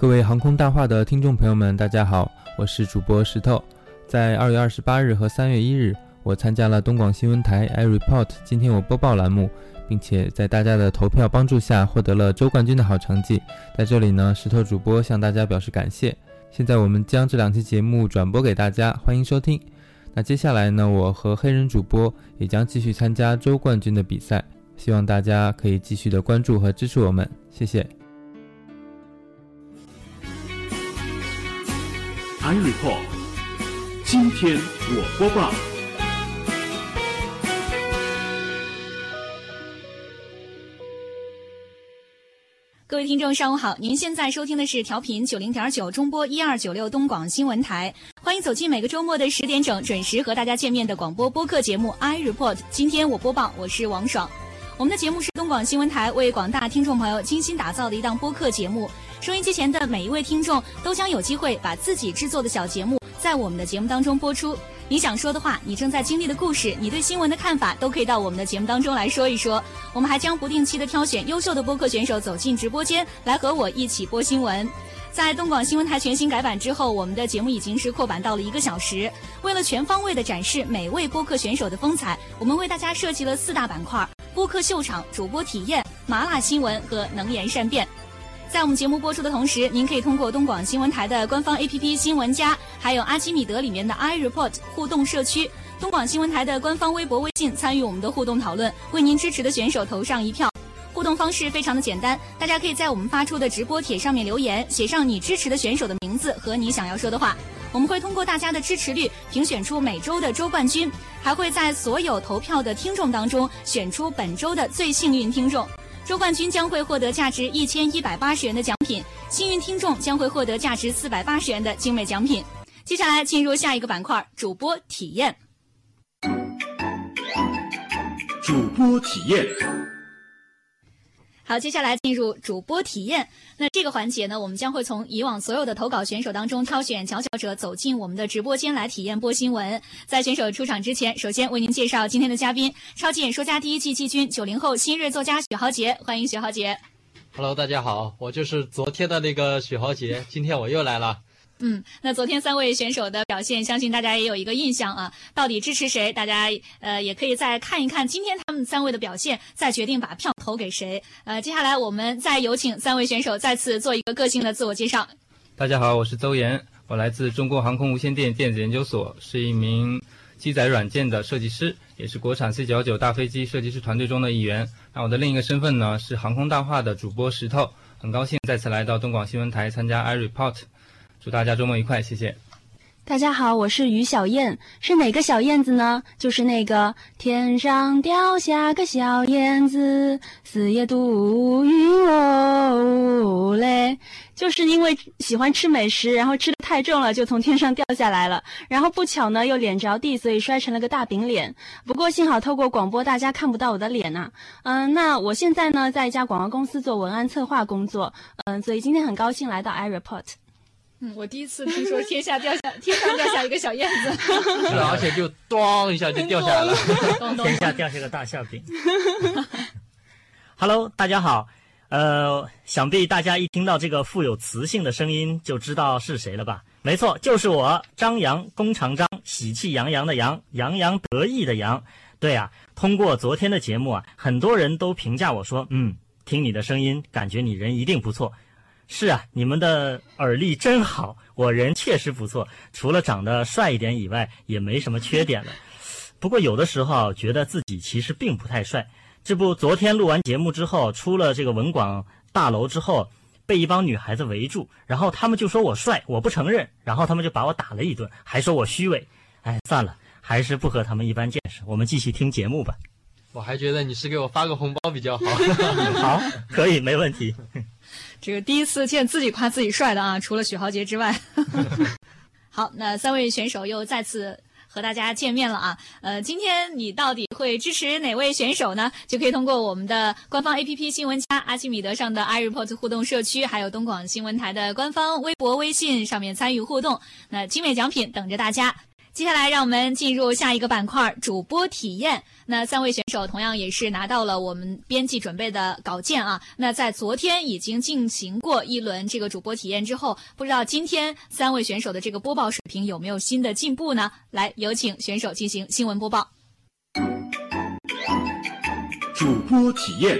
各位航空大话的听众朋友们，大家好，我是主播石头。在二月二十八日和三月一日，我参加了东广新闻台 iReport 今天我播报栏目，并且在大家的投票帮助下获得了周冠军的好成绩。在这里呢，石头主播向大家表示感谢。现在我们将这两期节目转播给大家，欢迎收听。那接下来呢，我和黑人主播也将继续参加周冠军的比赛，希望大家可以继续的关注和支持我们，谢谢。I report，今天我播报。各位听众，上午好！您现在收听的是调频九零点九中波一二九六东广新闻台，欢迎走进每个周末的十点整准时和大家见面的广播播客节目 I report。今天我播报，我是王爽。我们的节目是东广新闻台为广大听众朋友精心打造的一档播客节目。收音机前的每一位听众都将有机会把自己制作的小节目在我们的节目当中播出。你想说的话，你正在经历的故事，你对新闻的看法，都可以到我们的节目当中来说一说。我们还将不定期的挑选优秀的播客选手走进直播间，来和我一起播新闻。在东广新闻台全新改版之后，我们的节目已经是扩版到了一个小时。为了全方位的展示每位播客选手的风采，我们为大家设计了四大板块：播客秀场、主播体验、麻辣新闻和能言善辩。在我们节目播出的同时，您可以通过东广新闻台的官方 APP 新闻家，还有阿基米德里面的 iReport 互动社区，东广新闻台的官方微博、微信参与我们的互动讨论，为您支持的选手投上一票。互动方式非常的简单，大家可以在我们发出的直播帖上面留言，写上你支持的选手的名字和你想要说的话。我们会通过大家的支持率评选出每周的周冠军，还会在所有投票的听众当中选出本周的最幸运听众。周冠军将会获得价值一千一百八十元的奖品，幸运听众将会获得价值四百八十元的精美奖品。接下来进入下一个板块，主播体验。主播体验。好，接下来进入主播体验。那这个环节呢，我们将会从以往所有的投稿选手当中挑选佼佼者，走进我们的直播间来体验播新闻。在选手出场之前，首先为您介绍今天的嘉宾——超级演说家第一季季军、九零后新锐作家许豪杰。欢迎许豪杰。Hello，大家好，我就是昨天的那个许豪杰，今天我又来了。嗯，那昨天三位选手的表现，相信大家也有一个印象啊。到底支持谁？大家呃也可以再看一看今天他们三位的表现，再决定把票投给谁。呃，接下来我们再有请三位选手再次做一个个性的自我介绍。大家好，我是邹岩，我来自中国航空无线电电子研究所，是一名机载软件的设计师，也是国产 C 九九大飞机设计师团队中的一员。那我的另一个身份呢是航空大话的主播石头，很高兴再次来到东广新闻台参加 iReport。祝大家周末愉快，谢谢。大家好，我是于小燕，是哪个小燕子呢？就是那个天上掉下个小燕子，四野渡云哦嘞。就是因为喜欢吃美食，然后吃的太重了，就从天上掉下来了。然后不巧呢，又脸着地，所以摔成了个大饼脸。不过幸好透过广播，大家看不到我的脸呐、嗯，那我现在呢，在一家广告公司做文案策划工作。嗯，所以今天很高兴来到 iReport。嗯，我第一次听说天下掉下天上掉下一个小燕子，是，而且就咣一下就掉下来了。咚咚 天下掉下个大馅饼。Hello，大家好。呃，想必大家一听到这个富有磁性的声音，就知道是谁了吧？没错，就是我张扬，弓长张，喜气洋洋的洋，洋洋得意的洋。对啊，通过昨天的节目啊，很多人都评价我说，嗯，听你的声音，感觉你人一定不错。是啊，你们的耳力真好，我人确实不错，除了长得帅一点以外，也没什么缺点了。不过有的时候啊，觉得自己其实并不太帅。这不，昨天录完节目之后，出了这个文广大楼之后，被一帮女孩子围住，然后他们就说我帅，我不承认，然后他们就把我打了一顿，还说我虚伪。哎，算了，还是不和他们一般见识，我们继续听节目吧。我还觉得你是给我发个红包比较好。好，可以，没问题。这个第一次见自己夸自己帅的啊，除了许豪杰之外。好，那三位选手又再次和大家见面了啊。呃，今天你到底会支持哪位选手呢？就可以通过我们的官方 APP 新闻家阿基米德上的 iReport 互动社区，还有东广新闻台的官方微博、微信上面参与互动。那精美奖品等着大家。接下来，让我们进入下一个板块——主播体验。那三位选手同样也是拿到了我们编辑准备的稿件啊。那在昨天已经进行过一轮这个主播体验之后，不知道今天三位选手的这个播报水平有没有新的进步呢？来，有请选手进行新闻播报。主播体验。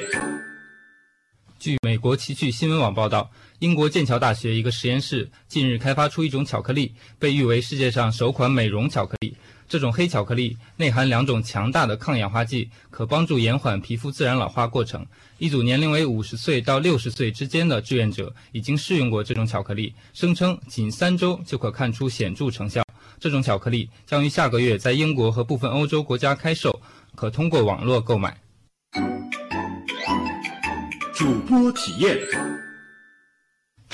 据美国奇趣新闻网报道，英国剑桥大学一个实验室近日开发出一种巧克力，被誉为世界上首款美容巧克力。这种黑巧克力内含两种强大的抗氧化剂，可帮助延缓皮肤自然老化过程。一组年龄为五十岁到六十岁之间的志愿者已经试用过这种巧克力，声称仅三周就可看出显著成效。这种巧克力将于下个月在英国和部分欧洲国家开售，可通过网络购买。主播体验。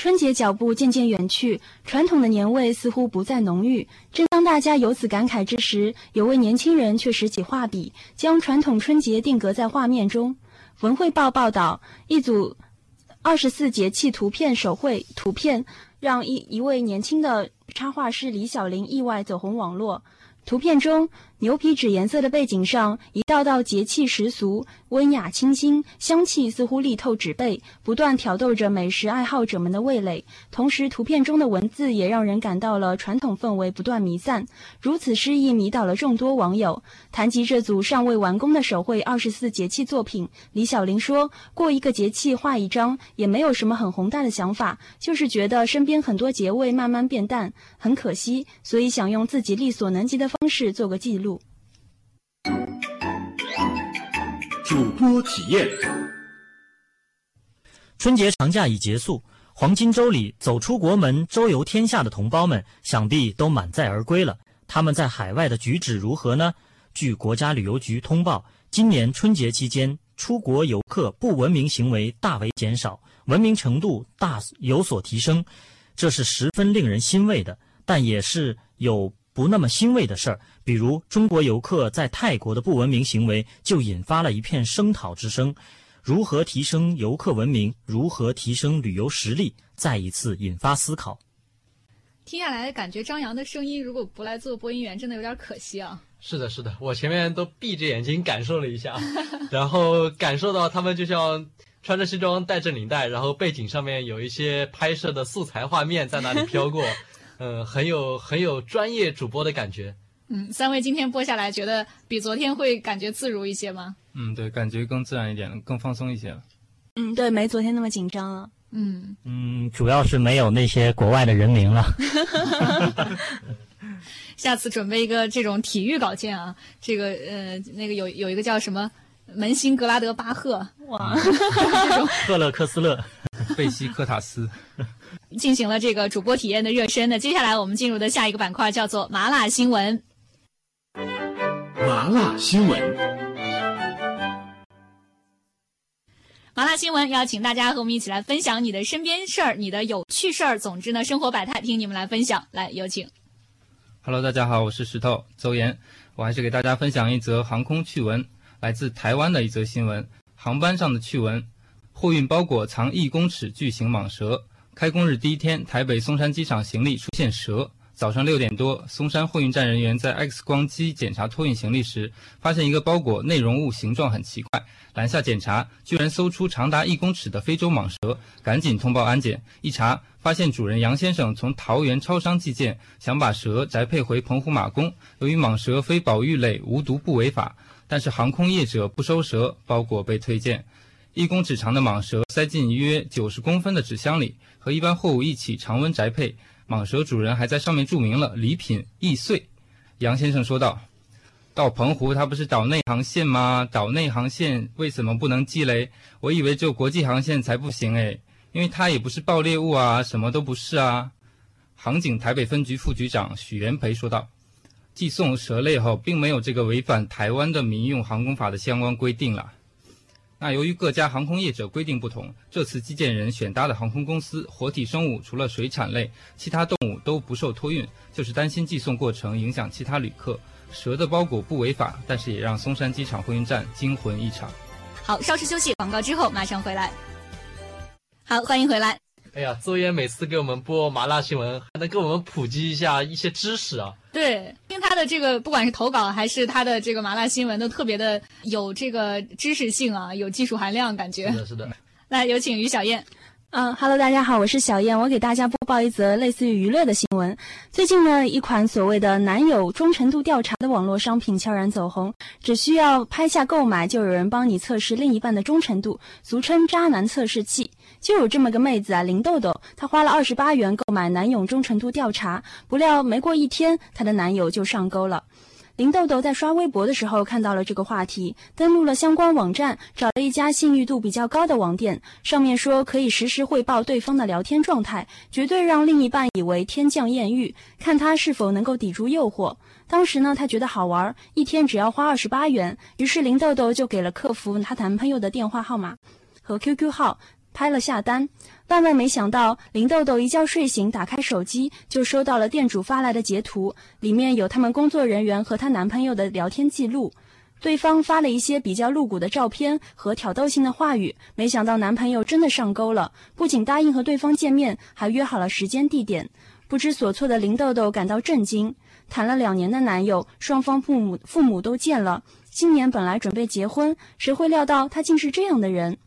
春节脚步渐渐远去，传统的年味似乎不再浓郁。正当大家由此感慨之时，有位年轻人却拾起画笔，将传统春节定格在画面中。文汇报报道，一组二十四节气图片手绘图片，让一一位年轻的插画师李小玲意外走红网络。图片中，牛皮纸颜色的背景上，一道道节气十俗，温雅清新，香气似乎力透纸背，不断挑逗着美食爱好者们的味蕾。同时，图片中的文字也让人感到了传统氛围不断弥散。如此诗意迷倒了众多网友。谈及这组尚未完工的手绘二十四节气作品，李小玲说过一个节气画一张，也没有什么很宏大的想法，就是觉得身边很多节味慢慢变淡，很可惜，所以想用自己力所能及的方式做个记录。主播体验。春节长假已结束，黄金周里走出国门、周游天下的同胞们，想必都满载而归了。他们在海外的举止如何呢？据国家旅游局通报，今年春节期间，出国游客不文明行为大为减少，文明程度大有所提升，这是十分令人欣慰的。但也是有不那么欣慰的事儿，比如中国游客在泰国的不文明行为，就引发了一片声讨之声。如何提升游客文明？如何提升旅游实力？再一次引发思考。听下来，感觉张扬的声音如果不来做播音员，真的有点可惜啊。是的，是的，我前面都闭着眼睛感受了一下，然后感受到他们就像穿着西装、戴着领带，然后背景上面有一些拍摄的素材画面在那里飘过，嗯，很有很有专业主播的感觉。嗯，三位今天播下来，觉得比昨天会感觉自如一些吗？嗯，对，感觉更自然一点，更放松一些了。嗯，对，没昨天那么紧张了。嗯，嗯，主要是没有那些国外的人名了。下次准备一个这种体育稿件啊，这个呃，那个有有一个叫什么门兴格拉德巴赫，哇，赫勒克斯勒。贝西科塔斯。进行了这个主播体验的热身。那接下来我们进入的下一个板块叫做麻辣新闻。麻辣新闻。麻辣新闻要请大家和我们一起来分享你的身边事儿、你的有趣事儿。总之呢，生活百态，听你们来分享。来，有请。Hello，大家好，我是石头邹岩，我还是给大家分享一则航空趣闻，来自台湾的一则新闻，航班上的趣闻。货运包裹藏一公尺巨型蟒蛇。开工日第一天，台北松山机场行李出现蛇。早上六点多，松山货运站人员在 X 光机检查托运行李时，发现一个包裹内容物形状很奇怪，拦下检查，居然搜出长达一公尺的非洲蟒蛇，赶紧通报安检。一查，发现主人杨先生从桃园超商寄件，想把蛇宅配回澎湖马公。由于蟒蛇非保育类，无毒不违法，但是航空业者不收蛇，包裹被退件。一公尺长的蟒蛇塞进约九十公分的纸箱里，和一般货物一起常温宅配。蟒蛇主人还在上面注明了“礼品易碎”。杨先生说道：“到澎湖，它不是岛内航线吗？岛内航线为什么不能寄嘞？我以为只有国际航线才不行诶，因为它也不是爆裂物啊，什么都不是啊。”航警台北分局副局长许元培说道：“寄送蛇类后，并没有这个违反台湾的民用航空法的相关规定了。”那由于各家航空业者规定不同，这次寄件人选搭的航空公司活体生物除了水产类，其他动物都不受托运，就是担心寄送过程影响其他旅客。蛇的包裹不违法，但是也让松山机场货运站惊魂一场。好，稍事休息，广告之后马上回来。好，欢迎回来。哎呀，邹岩每次给我们播麻辣新闻，还能给我们普及一下一些知识啊。对，听他的这个不管是投稿还是他的这个麻辣新闻，都特别的有这个知识性啊，有技术含量，感觉是。的，是的。来，有请于小燕。嗯哈喽，大家好，我是小燕，我给大家播报一则类似于娱乐的新闻。最近呢，一款所谓的男友忠诚度调查的网络商品悄然走红，只需要拍下购买，就有人帮你测试另一半的忠诚度，俗称“渣男测试器”。就有这么个妹子啊，林豆豆，她花了二十八元购买男友忠诚度调查，不料没过一天，她的男友就上钩了。林豆豆在刷微博的时候看到了这个话题，登录了相关网站，找了一家信誉度比较高的网店，上面说可以实时汇报对方的聊天状态，绝对让另一半以为天降艳遇，看他是否能够抵住诱惑。当时呢，她觉得好玩，一天只要花二十八元，于是林豆豆就给了客服她男朋友的电话号码和 QQ 号。拍了下单，万万没想到，林豆豆一觉睡醒，打开手机就收到了店主发来的截图，里面有他们工作人员和她男朋友的聊天记录。对方发了一些比较露骨的照片和挑逗性的话语，没想到男朋友真的上钩了，不仅答应和对方见面，还约好了时间地点。不知所措的林豆豆感到震惊，谈了两年的男友，双方父母父母都见了，今年本来准备结婚，谁会料到他竟是这样的人？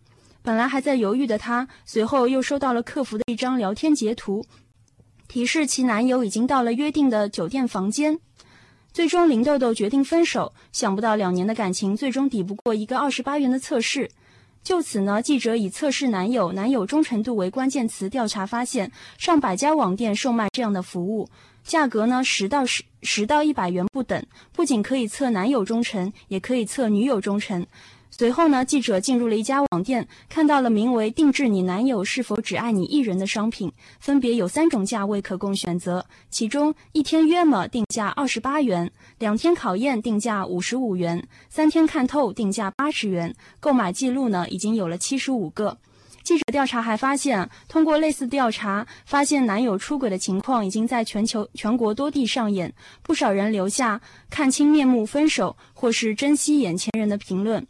本来还在犹豫的她，随后又收到了客服的一张聊天截图，提示其男友已经到了约定的酒店房间。最终，林豆豆决定分手。想不到两年的感情，最终抵不过一个二十八元的测试。就此呢，记者以测试男友、男友忠诚度为关键词调查，发现上百家网店售卖这样的服务，价格呢十到十十到一百元不等。不仅可以测男友忠诚，也可以测女友忠诚。随后呢，记者进入了一家网店，看到了名为“定制你男友是否只爱你一人”的商品，分别有三种价位可供选择。其中，一天约么定价二十八元，两天考验定价五十五元，三天看透定价八十元。购买记录呢，已经有了七十五个。记者调查还发现，通过类似调查，发现男友出轨的情况已经在全球全国多地上演，不少人留下“看清面目分手”或是“珍惜眼前人”的评论。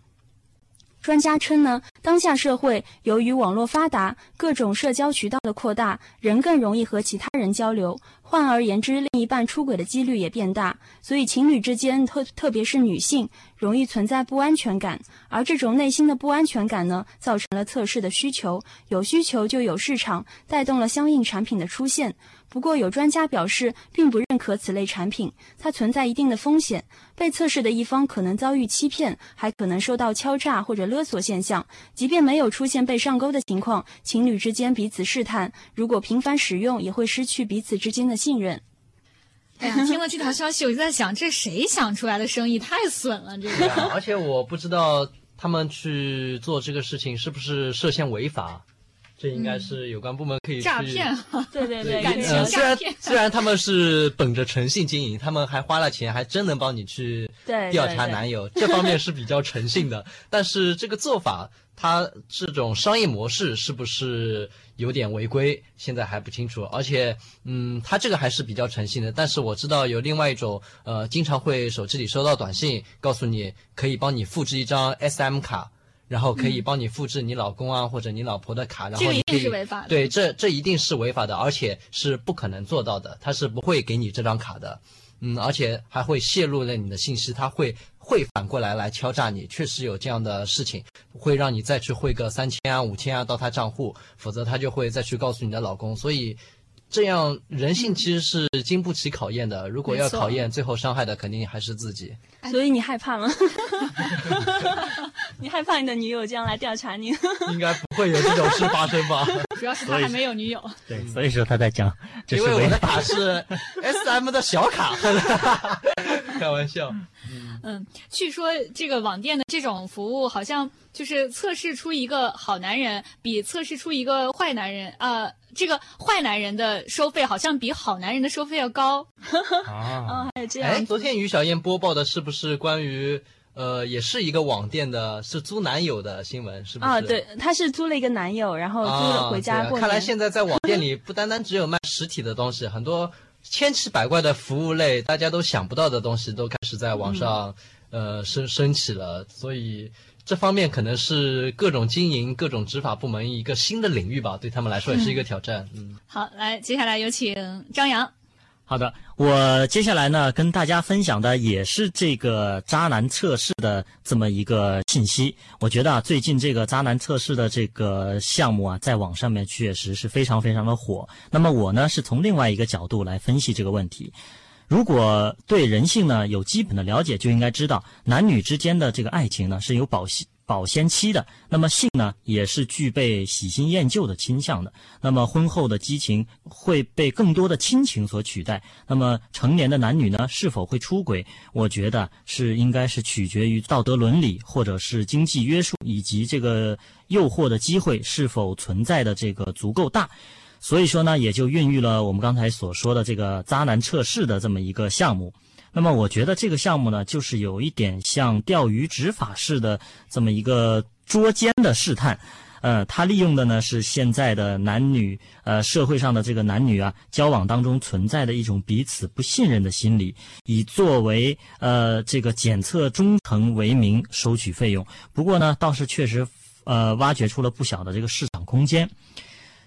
专家称呢，当下社会由于网络发达，各种社交渠道的扩大，人更容易和其他人交流。换而言之，另一半出轨的几率也变大，所以情侣之间，特特别是女性，容易存在不安全感。而这种内心的不安全感呢，造成了测试的需求，有需求就有市场，带动了相应产品的出现。不过，有专家表示，并不认可此类产品，它存在一定的风险。被测试的一方可能遭遇欺骗，还可能受到敲诈或者勒索现象。即便没有出现被上钩的情况，情侣之间彼此试探，如果频繁使用，也会失去彼此之间的。信任。哎呀，听了这条消息，我就在想，这谁想出来的生意太损了，这个。而且我不知道他们去做这个事情是不是涉嫌违法，这应该是有关部门可以诈骗。对对对，感情虽然虽然他们是本着诚信经营，他们还花了钱，还真能帮你去调查男友，这方面是比较诚信的。但是这个做法。他这种商业模式是不是有点违规？现在还不清楚。而且，嗯，他这个还是比较诚信的。但是我知道有另外一种，呃，经常会手机里收到短信，告诉你可以帮你复制一张 SM 卡，然后可以帮你复制你老公啊或者你老婆的卡，然后你可以。是违法的。对，这这一定是违法的，而且是不可能做到的。他是不会给你这张卡的，嗯，而且还会泄露了你的信息，他会。会反过来来敲诈你，确实有这样的事情，会让你再去汇个三千啊、五千啊到他账户，否则他就会再去告诉你的老公。所以，这样人性其实是经不起考验的。如果要考验，最后伤害的肯定还是自己。所以你害怕吗？你害怕你的女友这样来调查你？应该不会有这种事发生吧？主要是他还没有女友。对，所以说他在讲，因为我的卡是 S M 的小卡。开玩笑。嗯，据说这个网店的这种服务，好像就是测试出一个好男人，比测试出一个坏男人，呃，这个坏男人的收费好像比好男人的收费要高。啊，还有这样。哎，昨天于小燕播报的是不是关于呃，也是一个网店的，是租男友的新闻，是不是？啊，对，她是租了一个男友，然后租了回家过看来现在在网店里不单单只有卖实体的东西，很多。千奇百怪的服务类，大家都想不到的东西，都开始在网上，呃，升升起了。所以这方面可能是各种经营、各种执法部门一个新的领域吧，对他们来说也是一个挑战。嗯，好，来，接下来有请张扬。好的，我接下来呢跟大家分享的也是这个渣男测试的这么一个信息。我觉得啊，最近这个渣男测试的这个项目啊，在网上面确实是非常非常的火。那么我呢是从另外一个角度来分析这个问题。如果对人性呢有基本的了解，就应该知道男女之间的这个爱情呢是有保鲜保鲜期的。那么性呢也是具备喜新厌旧的倾向的。那么婚后的激情会被更多的亲情所取代。那么成年的男女呢是否会出轨？我觉得是应该是取决于道德伦理或者是经济约束以及这个诱惑的机会是否存在的这个足够大。所以说呢，也就孕育了我们刚才所说的这个渣男测试的这么一个项目。那么我觉得这个项目呢，就是有一点像钓鱼执法式的这么一个捉奸的试探。呃，它利用的呢是现在的男女呃社会上的这个男女啊交往当中存在的一种彼此不信任的心理，以作为呃这个检测忠诚为名收取费用。不过呢，倒是确实呃挖掘出了不小的这个市场空间。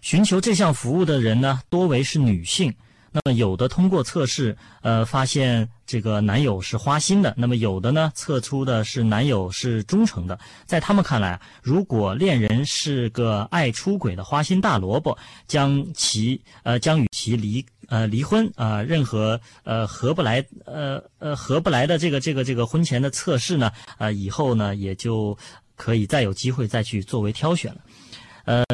寻求这项服务的人呢，多为是女性。那么有的通过测试，呃，发现这个男友是花心的；那么有的呢，测出的是男友是忠诚的。在他们看来，如果恋人是个爱出轨的花心大萝卜，将其呃将与其离呃离婚啊，任何呃合不来呃呃合不来的这个这个这个婚前的测试呢，呃以后呢也就可以再有机会再去作为挑选了，呃。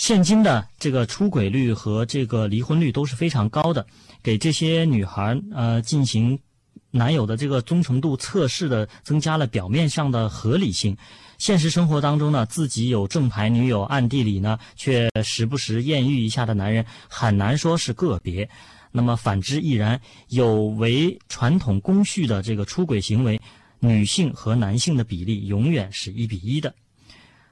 现今的这个出轨率和这个离婚率都是非常高的，给这些女孩呃进行男友的这个忠诚度测试的，增加了表面上的合理性。现实生活当中呢，自己有正牌女友，暗地里呢却时不时艳遇一下的男人，很难说是个别。那么反之亦然，有违传统工序的这个出轨行为，女性和男性的比例永远是一比一的。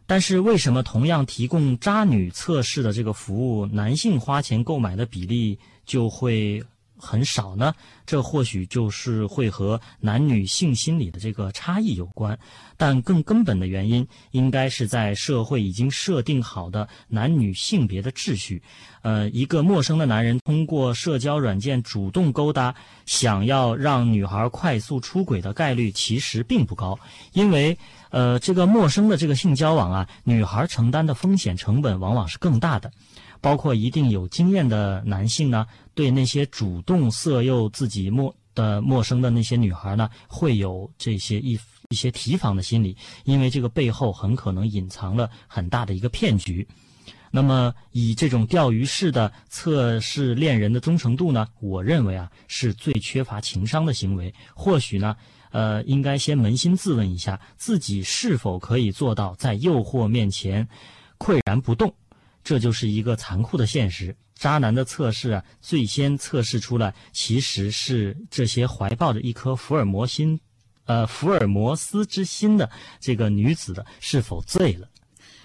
但是为什么同样提供渣女测试的这个服务，男性花钱购买的比例就会很少呢？这或许就是会和男女性心理的这个差异有关。但更根本的原因，应该是在社会已经设定好的男女性别的秩序。呃，一个陌生的男人通过社交软件主动勾搭，想要让女孩快速出轨的概率其实并不高，因为。呃，这个陌生的这个性交往啊，女孩承担的风险成本往往是更大的，包括一定有经验的男性呢，对那些主动色诱自己陌的陌生的那些女孩呢，会有这些一一些提防的心理，因为这个背后很可能隐藏了很大的一个骗局。那么，以这种钓鱼式的测试恋人的忠诚度呢，我认为啊，是最缺乏情商的行为。或许呢。呃，应该先扪心自问一下，自己是否可以做到在诱惑面前岿然不动？这就是一个残酷的现实。渣男的测试啊，最先测试出来，其实是这些怀抱着一颗福尔摩心，呃，福尔摩斯之心的这个女子的是否醉了。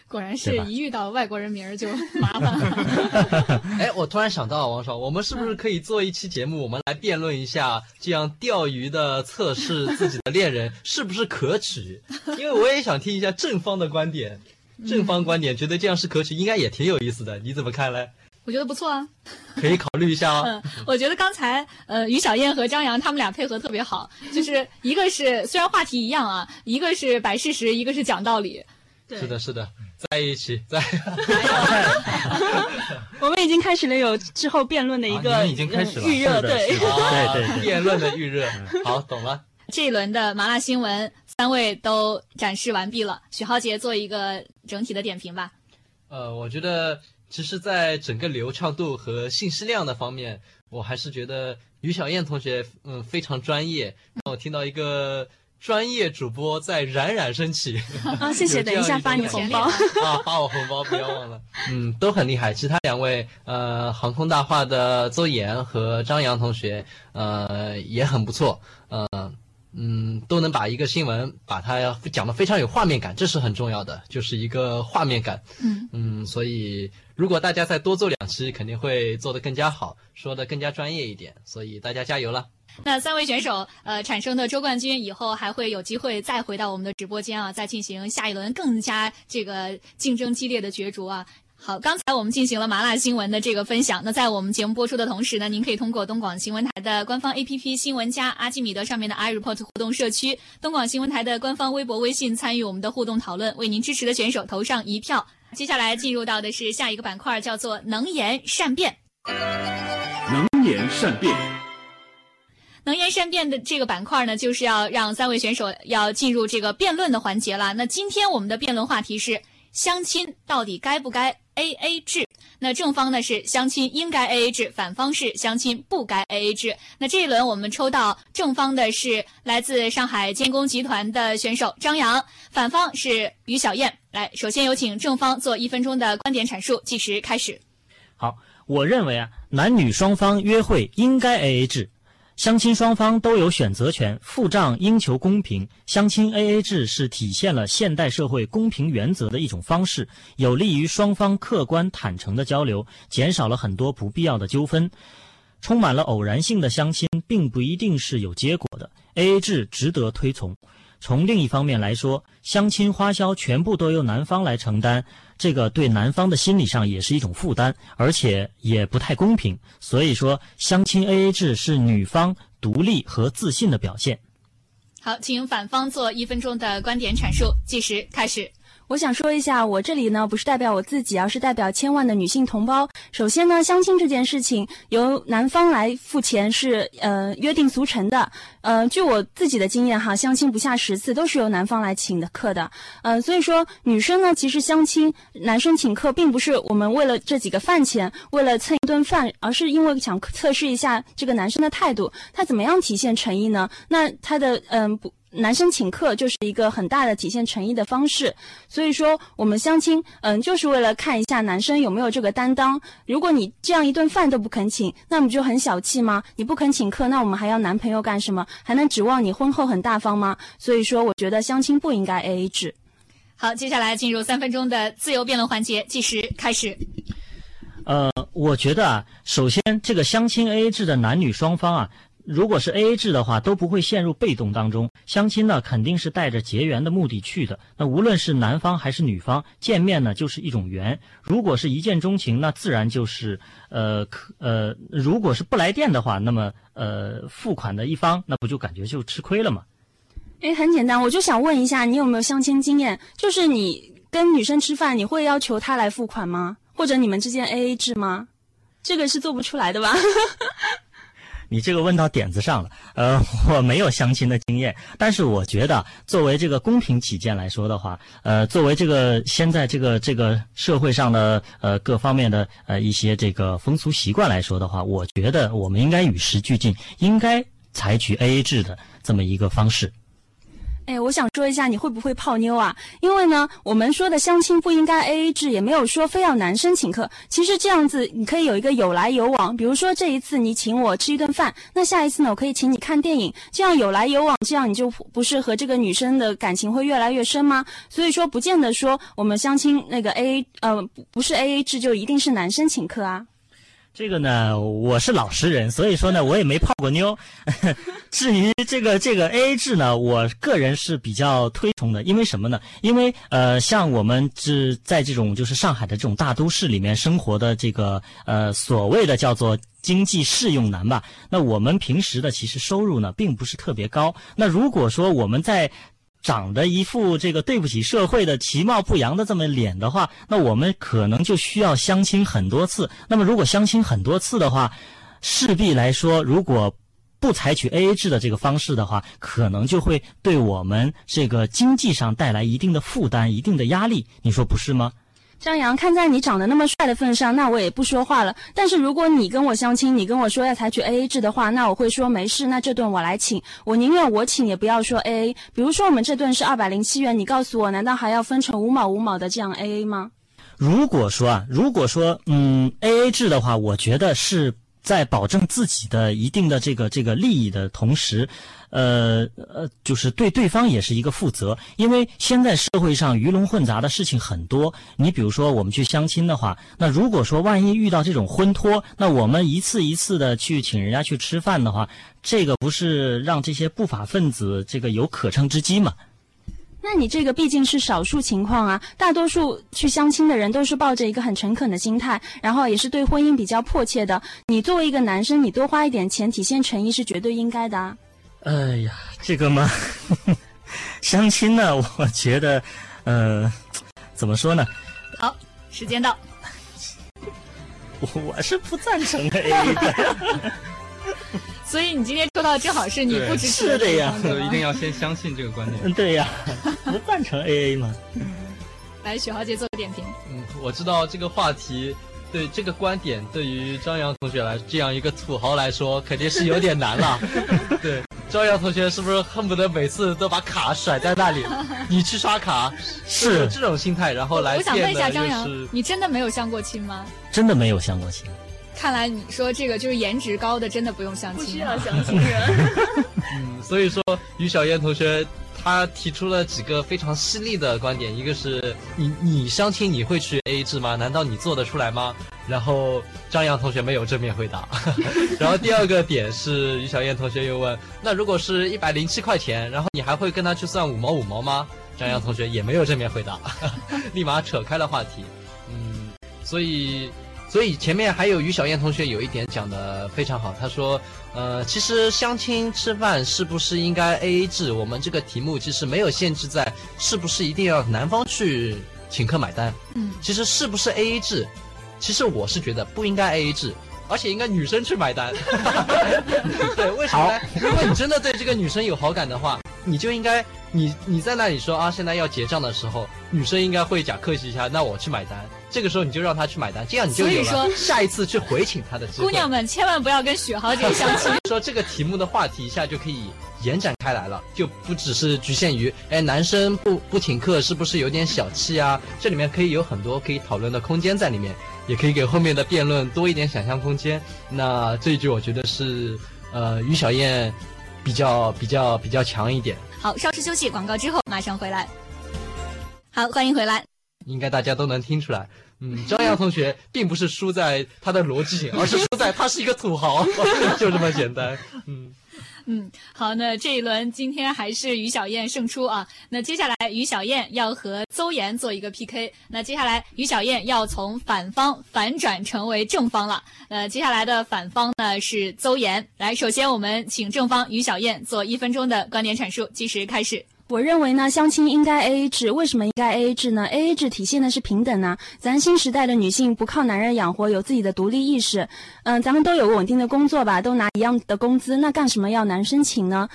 果然是一遇到外国人名儿就麻烦。哎，我突然想到，王爽，我们是不是可以做一期节目，我们来辩论一下，这样钓鱼的测试自己的恋人是不是可取？因为我也想听一下正方的观点。正方观点觉得这样是可取，应该也挺有意思的。你怎么看嘞？我觉得不错啊，可以考虑一下哦。嗯，我觉得刚才呃于小燕和张扬他们俩配合特别好，就是一个是虽然话题一样啊，一个是摆事实，一个是讲道理。是的，是的。在一起，在。我们已经开始了有之后辩论的一个已经开始了预热，对对对，辩论的预热。好，懂了。这一轮的麻辣新闻，三位都展示完毕了。许浩杰做一个整体的点评吧。呃，我觉得其实，在整个流畅度和信息量的方面，我还是觉得于小燕同学嗯非常专业。让我听到一个。专业主播在冉冉升起 啊！谢谢，等一下发你红包啊！发我红包，不要忘了。嗯，都很厉害。其他两位，呃，航空大话的邹岩和张扬同学，呃，也很不错。呃，嗯，都能把一个新闻把它讲的非常有画面感，这是很重要的，就是一个画面感。嗯嗯，所以如果大家再多做两期，肯定会做得更加好，说得更加专业一点。所以大家加油了。那三位选手，呃，产生的周冠军以后还会有机会再回到我们的直播间啊，再进行下一轮更加这个竞争激烈的角逐啊。好，刚才我们进行了麻辣新闻的这个分享。那在我们节目播出的同时呢，您可以通过东广新闻台的官方 APP“ 新闻加”、阿基米德上面的 iReport 互动社区、东广新闻台的官方微博、微信参与我们的互动讨论，为您支持的选手投上一票。接下来进入到的是下一个板块，叫做“能言善辩”。能言善辩，能言善辩的这个板块呢，就是要让三位选手要进入这个辩论的环节了。那今天我们的辩论话题是：相亲到底该不该 A A 制？那正方呢是相亲应该 A A 制，反方是相亲不该 A A 制。那这一轮我们抽到正方的是来自上海建工集团的选手张扬，反方是于小燕。来，首先有请正方做一分钟的观点阐述，计时开始。好，我认为啊，男女双方约会应该 A A 制，相亲双方都有选择权，付账应求公平。相亲 A A 制是体现了现代社会公平原则的一种方式，有利于双方客观坦诚的交流，减少了很多不必要的纠纷。充满了偶然性的相亲，并不一定是有结果的。A A 制值得推崇。从另一方面来说，相亲花销全部都由男方来承担，这个对男方的心理上也是一种负担，而且也不太公平。所以说，相亲 AA 制是女方独立和自信的表现。好，请反方做一分钟的观点阐述，计时开始。我想说一下，我这里呢不是代表我自己，而是代表千万的女性同胞。首先呢，相亲这件事情由男方来付钱是呃约定俗成的。呃，据我自己的经验哈，相亲不下十次都是由男方来请的客的。嗯、所以说女生呢，其实相亲男生请客，并不是我们为了这几个饭钱，为了蹭一顿饭，而是因为想测试一下这个男生的态度，他怎么样体现诚意呢？那他的嗯不。男生请客就是一个很大的体现诚意的方式，所以说我们相亲，嗯，就是为了看一下男生有没有这个担当。如果你这样一顿饭都不肯请，那不就很小气吗？你不肯请客，那我们还要男朋友干什么？还能指望你婚后很大方吗？所以说，我觉得相亲不应该 A A 制。好，接下来进入三分钟的自由辩论环节，计时开始。呃，我觉得啊，首先这个相亲 AA 制的男女双方啊，如果是 AA 制的话，都不会陷入被动当中。相亲呢，肯定是带着结缘的目的去的。那无论是男方还是女方，见面呢就是一种缘。如果是一见钟情，那自然就是呃可呃，如果是不来电的话，那么呃付款的一方，那不就感觉就吃亏了吗？诶，很简单，我就想问一下，你有没有相亲经验？就是你跟女生吃饭，你会要求她来付款吗？或者你们之间 A A 制吗？这个是做不出来的吧？你这个问到点子上了。呃，我没有相亲的经验，但是我觉得，作为这个公平起见来说的话，呃，作为这个现在这个这个社会上的呃各方面的呃一些这个风俗习惯来说的话，我觉得我们应该与时俱进，应该采取 A A 制的这么一个方式。哎，我想说一下，你会不会泡妞啊？因为呢，我们说的相亲不应该 A A 制，也没有说非要男生请客。其实这样子，你可以有一个有来有往。比如说这一次你请我吃一顿饭，那下一次呢，我可以请你看电影，这样有来有往，这样你就不是和这个女生的感情会越来越深吗？所以说，不见得说我们相亲那个 A A 呃不是 A A 制就一定是男生请客啊。这个呢，我是老实人，所以说呢，我也没泡过妞。至于这个这个 A A 制呢，我个人是比较推崇的，因为什么呢？因为呃，像我们是在这种就是上海的这种大都市里面生活的这个呃所谓的叫做经济适用男吧，那我们平时的其实收入呢并不是特别高。那如果说我们在长得一副这个对不起社会的其貌不扬的这么脸的话，那我们可能就需要相亲很多次。那么如果相亲很多次的话，势必来说，如果不采取 AA 制的这个方式的话，可能就会对我们这个经济上带来一定的负担、一定的压力。你说不是吗？张扬，看在你长得那么帅的份上，那我也不说话了。但是如果你跟我相亲，你跟我说要采取 A A 制的话，那我会说没事，那这顿我来请，我宁愿我请，也不要说 A A。比如说我们这顿是二百零七元，你告诉我，难道还要分成五毛五毛的这样 A A 吗？如果说啊，如果说嗯 A A 制的话，我觉得是在保证自己的一定的这个这个利益的同时，呃呃，就是对对方也是一个负责。因为现在社会上鱼龙混杂的事情很多，你比如说我们去相亲的话，那如果说万一遇到这种婚托，那我们一次一次的去请人家去吃饭的话，这个不是让这些不法分子这个有可乘之机吗？那你这个毕竟是少数情况啊，大多数去相亲的人都是抱着一个很诚恳的心态，然后也是对婚姻比较迫切的。你作为一个男生，你多花一点钱体现诚意是绝对应该的啊。哎呀，这个嘛，相亲呢，我觉得，呃，怎么说呢？好，时间到。我我是不赞成的。所以你今天说到的正好是你不支持是的呀就一定要先相信这个观点。嗯，对呀，不赞成 AA 吗。来，许豪杰做个点评。嗯，我知道这个话题对这个观点对于张扬同学来这样一个土豪来说肯定是有点难了。对，张扬同学是不是恨不得每次都把卡甩在那里，你去刷卡，是这种心态，然后来我想问一下张扬，你真的没有相过亲吗？真的没有相过亲，看来你说这个就是颜值高的，真的不用相亲。不需要相亲人。嗯，所以说于小燕同学她提出了几个非常犀利的观点，一个是你你相亲你会去 AA 制吗？难道你做得出来吗？然后张扬同学没有正面回答。然后第二个点是于小燕同学又问，那如果是一百零七块钱，然后你还会跟他去算五毛五毛吗？张扬同学也没有正面回答，立马扯开了话题。嗯，所以所以前面还有于小燕同学有一点讲的非常好，他说，呃，其实相亲吃饭是不是应该 A A 制？我们这个题目其实没有限制在是不是一定要男方去请客买单，嗯，其实是不是 A A 制？其实我是觉得不应该 A A 制。而且应该女生去买单，对，为什么呢？如果你真的对这个女生有好感的话，你就应该，你你在那里说啊，现在要结账的时候，女生应该会假客气一下，那我去买单。这个时候你就让他去买单，这样你就有所以说了下一次去回请他的机会。姑娘们千万不要跟许豪杰相亲。说这个题目的话题一下就可以延展开来了，就不只是局限于哎男生不不请客是不是有点小气啊？这里面可以有很多可以讨论的空间在里面，也可以给后面的辩论多一点想象空间。那这一句我觉得是呃于小燕比较比较比较强一点，好，稍事休息，广告之后马上回来。好，欢迎回来。应该大家都能听出来。嗯，张扬同学并不是输在他的逻辑，而是输在他是一个土豪，就这么简单。嗯。嗯，好，那这一轮今天还是于小燕胜出啊。那接下来于小燕要和邹岩做一个 PK。那接下来于小燕要从反方反转成为正方了。呃，接下来的反方呢是邹岩。来，首先我们请正方于小燕做一分钟的观点阐述，计时开始。我认为呢，相亲应该 A A 制。为什么应该 A A 制呢？A A 制体现的是平等呢。咱新时代的女性不靠男人养活，有自己的独立意识。嗯，咱们都有稳定的工作吧，都拿一样的工资，那干什么要男生请呢？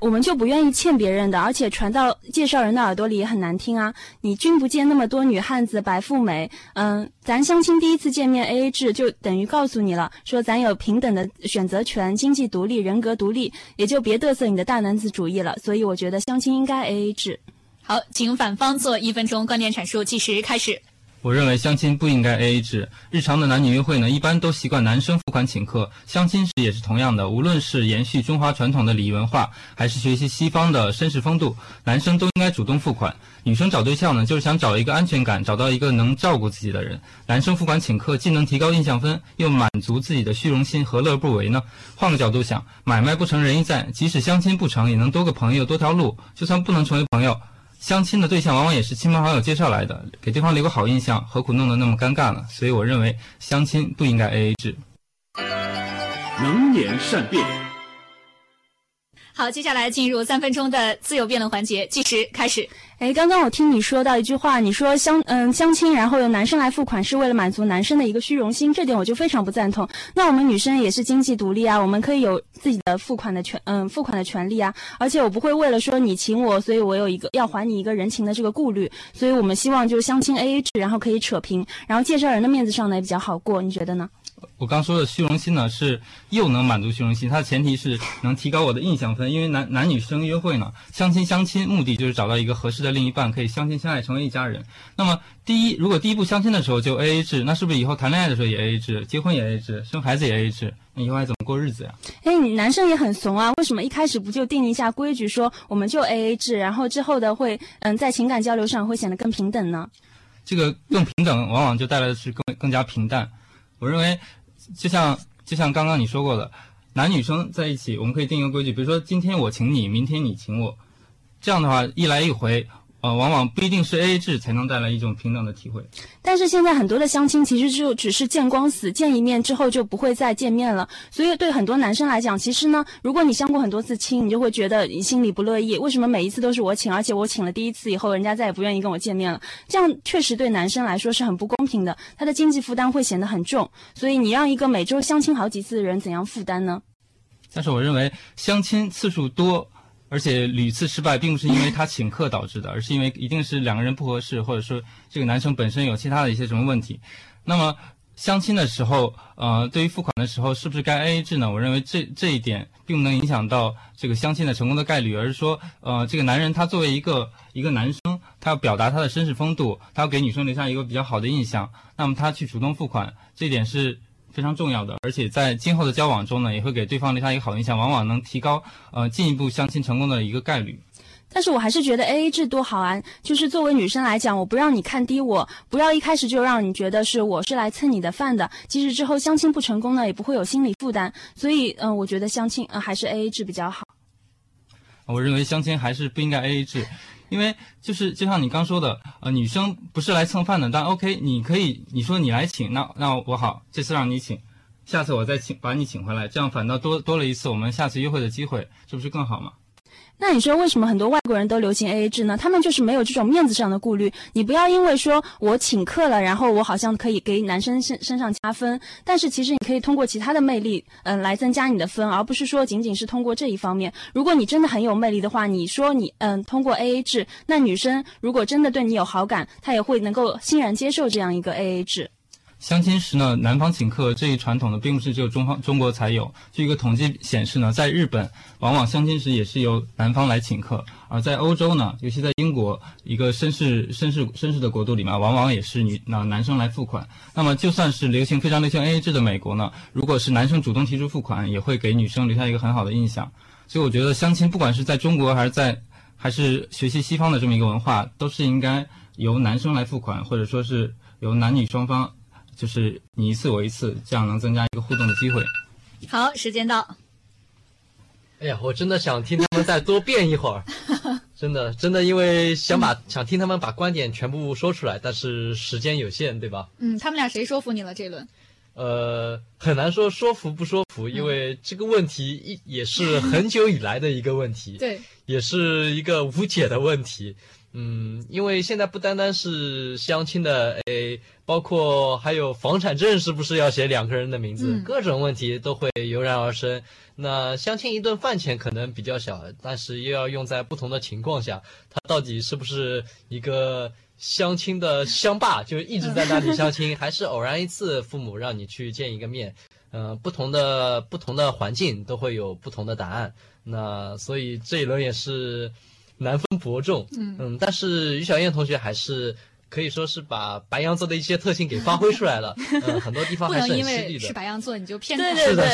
我们就不愿意欠别人的，而且传到介绍人的耳朵里也很难听啊！你君不见那么多女汉子白富美，嗯，咱相亲第一次见面 A A 制，就等于告诉你了，说咱有平等的选择权、经济独立、人格独立，也就别嘚瑟你的大男子主义了。所以我觉得相亲应该 A A 制。好，请反方做一分钟观点阐述，计时开始。我认为相亲不应该 AA 制。日常的男女约会呢，一般都习惯男生付款请客，相亲时也是同样的。无论是延续中华传统的礼仪文化，还是学习西方的绅士风度，男生都应该主动付款。女生找对象呢，就是想找一个安全感，找到一个能照顾自己的人。男生付款请客，既能提高印象分，又满足自己的虚荣心，何乐而不为呢？换个角度想，买卖不成仁义在，即使相亲不成，也能多个朋友，多条路。就算不能成为朋友。相亲的对象往往也是亲朋好友介绍来的，给对方留个好印象，何苦弄得那么尴尬呢？所以我认为相亲不应该 AA 制。能言善辩。好，接下来进入三分钟的自由辩论环节，计时开始。哎，刚刚我听你说到一句话，你说相嗯相亲，然后由男生来付款，是为了满足男生的一个虚荣心，这点我就非常不赞同。那我们女生也是经济独立啊，我们可以有自己的付款的权嗯付款的权利啊，而且我不会为了说你请我，所以我有一个要还你一个人情的这个顾虑，所以我们希望就是相亲 A A 制，然后可以扯平，然后介绍人的面子上呢也比较好过，你觉得呢？我刚说的虚荣心呢，是又能满足虚荣心，它的前提是能提高我的印象分。因为男男女生约会呢，相亲相亲目的就是找到一个合适的另一半，可以相亲相爱，成为一家人。那么第一，如果第一步相亲的时候就 A A 制，那是不是以后谈恋爱的时候也 A A 制，结婚也 A A 制，生孩子也 A A 制？那以后还怎么过日子呀？哎，你男生也很怂啊，为什么一开始不就定一下规矩，说我们就 A A 制，然后之后的会嗯在情感交流上会显得更平等呢？这个更平等，往往就带来的是更更加平淡。我认为。就像就像刚刚你说过的，男女生在一起，我们可以定一个规矩，比如说今天我请你，明天你请我，这样的话一来一回，呃，往往不一定是 A A 制才能带来一种平等的体会。但是现在很多的相亲其实就只是见光死，见一面之后就不会再见面了。所以对很多男生来讲，其实呢，如果你相过很多次亲，你就会觉得你心里不乐意。为什么每一次都是我请，而且我请了第一次以后，人家再也不愿意跟我见面了？这样确实对男生来说是很不公平的，他的经济负担会显得很重。所以你让一个每周相亲好几次的人怎样负担呢？但是我认为相亲次数多，而且屡次失败，并不是因为他请客导致的，而是因为一定是两个人不合适，或者说这个男生本身有其他的一些什么问题。那么相亲的时候，呃，对于付款的时候，是不是该 A A 制呢？我认为这这一点并不能影响到这个相亲的成功的概率，而是说，呃，这个男人他作为一个一个男生，他要表达他的绅士风度，他要给女生留下一个比较好的印象，那么他去主动付款，这一点是。非常重要的，而且在今后的交往中呢，也会给对方留下一个好印象，往往能提高呃进一步相亲成功的一个概率。但是我还是觉得 A A 制多好啊！就是作为女生来讲，我不让你看低我，不要一开始就让你觉得是我是来蹭你的饭的。即使之后相亲不成功呢，也不会有心理负担。所以，嗯，我觉得相亲呃还是 A A 制比较好。我认为相亲还是不应该 A A 制。因为就是就像你刚说的，呃，女生不是来蹭饭的，但 OK，你可以你说你来请，那那我好，这次让你请，下次我再请把你请回来，这样反倒多多了一次我们下次约会的机会，这不是更好吗？那你说为什么很多外国人都流行 A A 制呢？他们就是没有这种面子上的顾虑。你不要因为说我请客了，然后我好像可以给男生身身上加分，但是其实你可以通过其他的魅力，嗯，来增加你的分，而不是说仅仅是通过这一方面。如果你真的很有魅力的话，你说你嗯通过 A A 制，那女生如果真的对你有好感，她也会能够欣然接受这样一个 A A 制。相亲时呢，男方请客这一传统呢，并不是只有中方中国才有。据一个统计显示呢，在日本，往往相亲时也是由男方来请客；而在欧洲呢，尤其在英国一个绅士绅士绅士的国度里面，往往也是女那男生来付款。那么，就算是流行非常流行 AA 制的美国呢，如果是男生主动提出付款，也会给女生留下一个很好的印象。所以，我觉得相亲不管是在中国还是在还是学习西方的这么一个文化，都是应该由男生来付款，或者说是由男女双方。就是你一次我一次，这样能增加一个互动的机会。好，时间到。哎呀，我真的想听他们再多辩一会儿，真的真的，因为想把想听他们把观点全部说出来，但是时间有限，对吧？嗯，他们俩谁说服你了这轮？呃，很难说说服不说服，因为这个问题一也是很久以来的一个问题，对，也是一个无解的问题。嗯，因为现在不单单是相亲的，诶，包括还有房产证是不是要写两个人的名字，各种问题都会油然而生。那相亲一顿饭钱可能比较小，但是又要用在不同的情况下，它到底是不是一个相亲的乡霸，就一直在那里相亲，还是偶然一次父母让你去见一个面？嗯，不同的不同的环境都会有不同的答案。那所以这一轮也是。难分伯仲，嗯嗯，但是于小燕同学还是可以说是把白羊座的一些特性给发挥出来了，嗯，很多地方还是很犀利的。是白羊座你就骗对对对。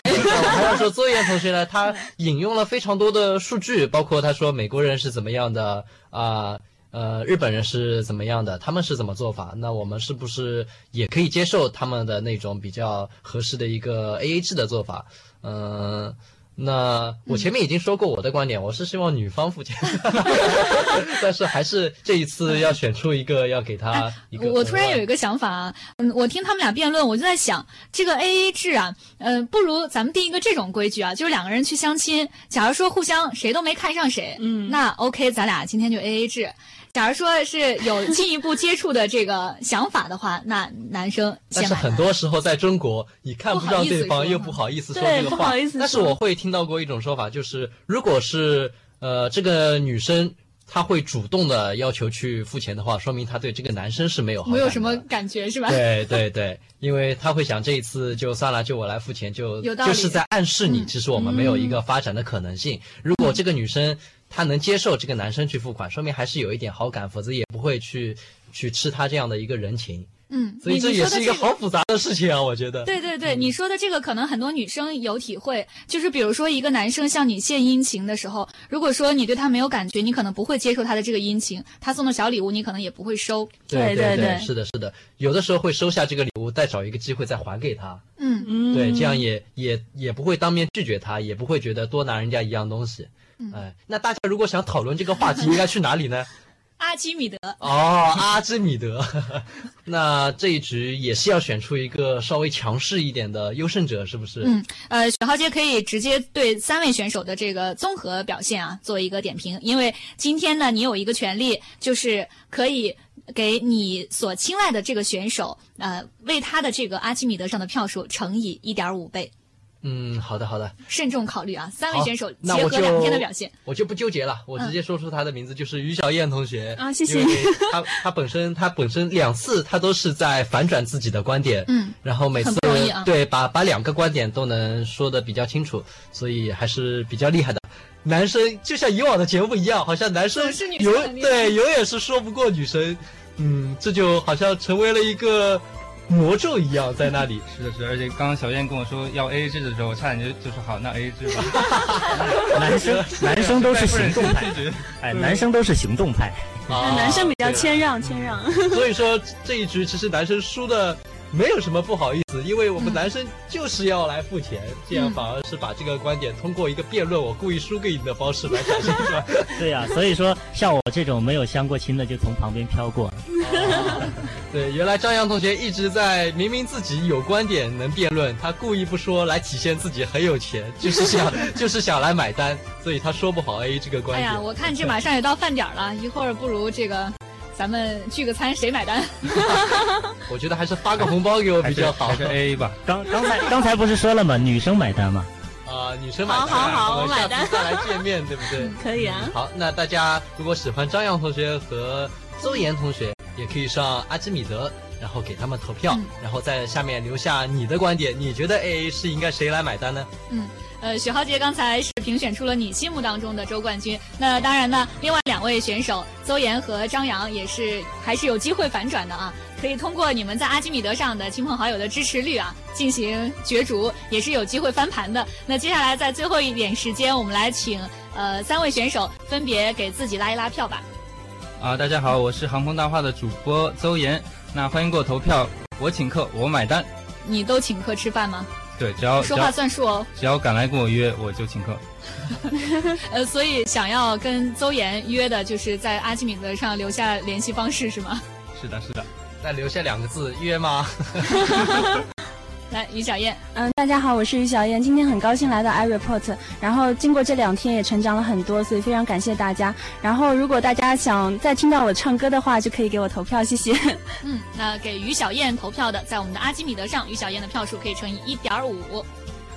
还要说作业同学呢，他引用了非常多的数据，包括他说美国人是怎么样的啊，呃，日本人是怎么样的，他们是怎么做法，那我们是不是也可以接受他们的那种比较合适的一个 A A 制的做法？嗯。那我前面已经说过我的观点，我是希望女方付钱 但是还是这一次要选出一个要给他一个。我突然有一个想法啊，嗯，我听他们俩辩论，我就在想，这个 A A 制啊，嗯，不如咱们定一个这种规矩啊，就是两个人去相亲，假如说互相谁都没看上谁，嗯，那 OK，咱俩今天就 A A 制。假如说是有进一步接触的这个想法的话，那男生但是很多时候在中国，你看不上对方又不好意思说这个话。但是我会听到过一种说法，就是如果是呃这个女生她会主动的要求去付钱的话，说明她对这个男生是没有没有什么感觉是吧？对对对，因为他会想这一次就算了，就我来付钱，就就是在暗示你，其实我们没有一个发展的可能性。如果这个女生。他能接受这个男生去付款，说明还是有一点好感，否则也不会去去吃他这样的一个人情。嗯，所以这也是一个好复杂的事情啊，我觉得。对对对，你说的这个可能很多女生有体会，就是比如说一个男生向你献殷勤的时候，如果说你对他没有感觉，你可能不会接受他的这个殷勤，他送的小礼物你可能也不会收。对对对，是的，是的，有的时候会收下这个礼物，再找一个机会再还给他。嗯。嗯嗯，对，这样也也也不会当面拒绝他，也不会觉得多拿人家一样东西。嗯哎，那大家如果想讨论这个话题，应该去哪里呢？阿基米德，哦，阿基米德，那这一局也是要选出一个稍微强势一点的优胜者，是不是？嗯，呃，许浩杰可以直接对三位选手的这个综合表现啊做一个点评，因为今天呢，你有一个权利，就是可以给你所青睐的这个选手，呃，为他的这个阿基米德上的票数乘以一点五倍，嗯，好的好的，慎重考虑啊。三位选手结合两天的表现，我就不纠结了，我直接说出他的名字，就是于小燕同学。啊谢谢。他他本身他本身两次他都是在反转自己的观点，嗯，然后每次很不容易啊。对把把两个观点都能说的比较清楚，所以还是比较厉害的。男生就像以往的节目一样，好像男生对永远是说不过女生，嗯，这就好像成为了一个魔咒一样在那里。是的，是的，而且刚刚小燕跟我说要 A A 制的时候，我差点就就说好，那 A A 制吧。男生男生都是 行动派，制。哎，男生都是行动派。啊男生比较对谦让，谦让。所以说这一局其实男生输的没有什么不好意思，因为我们嗯男生就是要来付钱，这样嗯反而是把这个观点通过一个辩论我故意输给你的方式来展现出来。对呀、所以说像我这种没有相过亲的，就从旁边飘过。对，原来张扬同学一直在明明自己有观点能辩论，他故意不说来体现自己很有钱，就是想 就是想来买单，所以他说不好 A 这个观点。哎呀，我看这马上也到饭点儿了，一会儿不如这个咱们聚个餐，谁买单？我觉得还是发个红包给我比较好还。是 A A 吧。刚刚才刚才不是说了吗？女生买单嘛。啊、女生买单，好好好我们下我买单次再来见面，对不对？可以啊。好，那大家如果喜欢张扬同学和邹岩同学，也可以上阿基米德，然后给他们投票，嗯然后在下面留下你的观点，你觉得 AA 是应该谁来买单呢？呃，许浩杰刚才是评选出了你心目当中的周冠军。那当然呢，另外两位选手邹岩和张扬也是还是有机会反转的啊。可以通过你们在阿基米德上的亲朋好友的支持率啊，进行角逐，也是有机会翻盘的。那接下来在最后一点时间，我们来请呃三位选手分别给自己拉一拉票吧。啊，大家好，我是航空大话的主播邹岩。那欢迎给我投票，我请客，我买单。你都请客吃饭吗？对，只要说话算数哦。只要敢来跟我约，我就请客。呃，所以想要跟邹岩约的，就是在阿基米德上留下联系方式是吗？是的，是的。再留下两个字约吗？来，于小燕，嗯，大家好，我是于小燕，今天很高兴来到 iReport，然后经过这两天也成长了很多，所以非常感谢大家。然后如果大家想再听到我唱歌的话，就可以给我投票，谢谢。嗯，那给于小燕投票的，在我们的阿基米德上，于小燕的票数可以乘以一点五。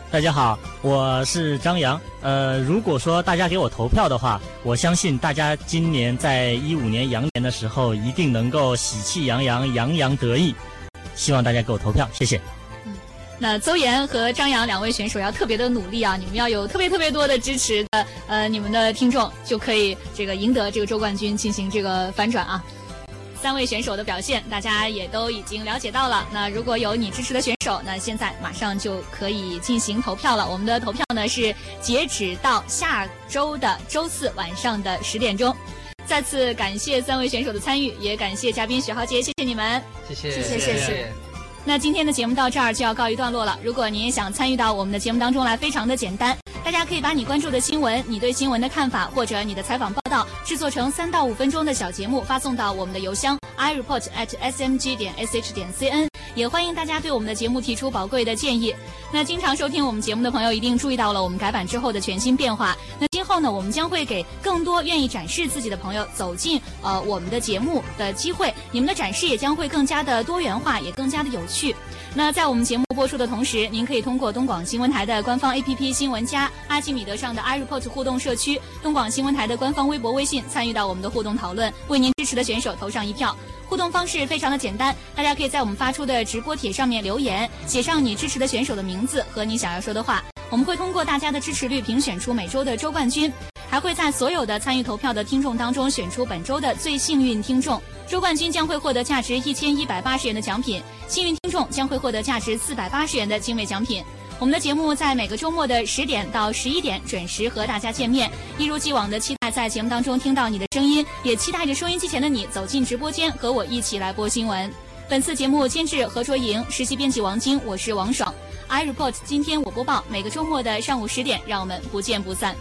大家好，我是张扬。呃，如果说大家给我投票的话，我相信大家今年在一五年羊年的时候，一定能够喜气洋洋、洋洋得意。希望大家给我投票，谢谢。那邹岩和张扬两位选手要特别的努力啊！你们要有特别特别多的支持的，呃，你们的听众就可以这个赢得这个周冠军，进行这个反转啊。三位选手的表现，大家也都已经了解到了。那如果有你支持的选手，那现在马上就可以进行投票了。我们的投票呢是截止到下周的周四晚上的十点钟。再次感谢三位选手的参与，也感谢嘉宾许浩杰，谢谢你们。谢谢，谢谢谢谢那今天的节目到这儿就要告一段落了。如果您也想参与到我们的节目当中来，非常的简单，大家可以把你关注的新闻、你对新闻的看法或者你的采访报道，制作成三到五分钟的小节目，发送到我们的邮箱 ireport at smg 点 sh 点 cn。也欢迎大家对我们的节目提出宝贵的建议。那经常收听我们节目的朋友一定注意到了我们改版之后的全新变化。那后呢，我们将会给更多愿意展示自己的朋友走进呃我们的节目的机会，你们的展示也将会更加的多元化，也更加的有趣。那在我们节目播出的同时，您可以通过东广新闻台的官方 APP 新闻加、阿基米德上的 iReport 互动社区、东广新闻台的官方微博、微信参与到我们的互动讨论，为您支持的选手投上一票。互动方式非常的简单，大家可以在我们发出的直播帖上面留言，写上你支持的选手的名字和你想要说的话，我们会通过大家的支持率评选出每周的周冠军，还会在所有的参与投票的听众当中选出本周的最幸运听众。周冠军将会获得价值一千一百八十元的奖品，幸运听众将会获得价值四百八十元的精美奖品。我们的节目在每个周末的十点到十一点准时和大家见面，一如既往的期待在节目当中听到你的声音，也期待着收音机前的你走进直播间和我一起来播新闻。本次节目监制何卓莹，实习编辑王晶，我是王爽。i report 今天我播报每个周末的上午十点让我们不见不散。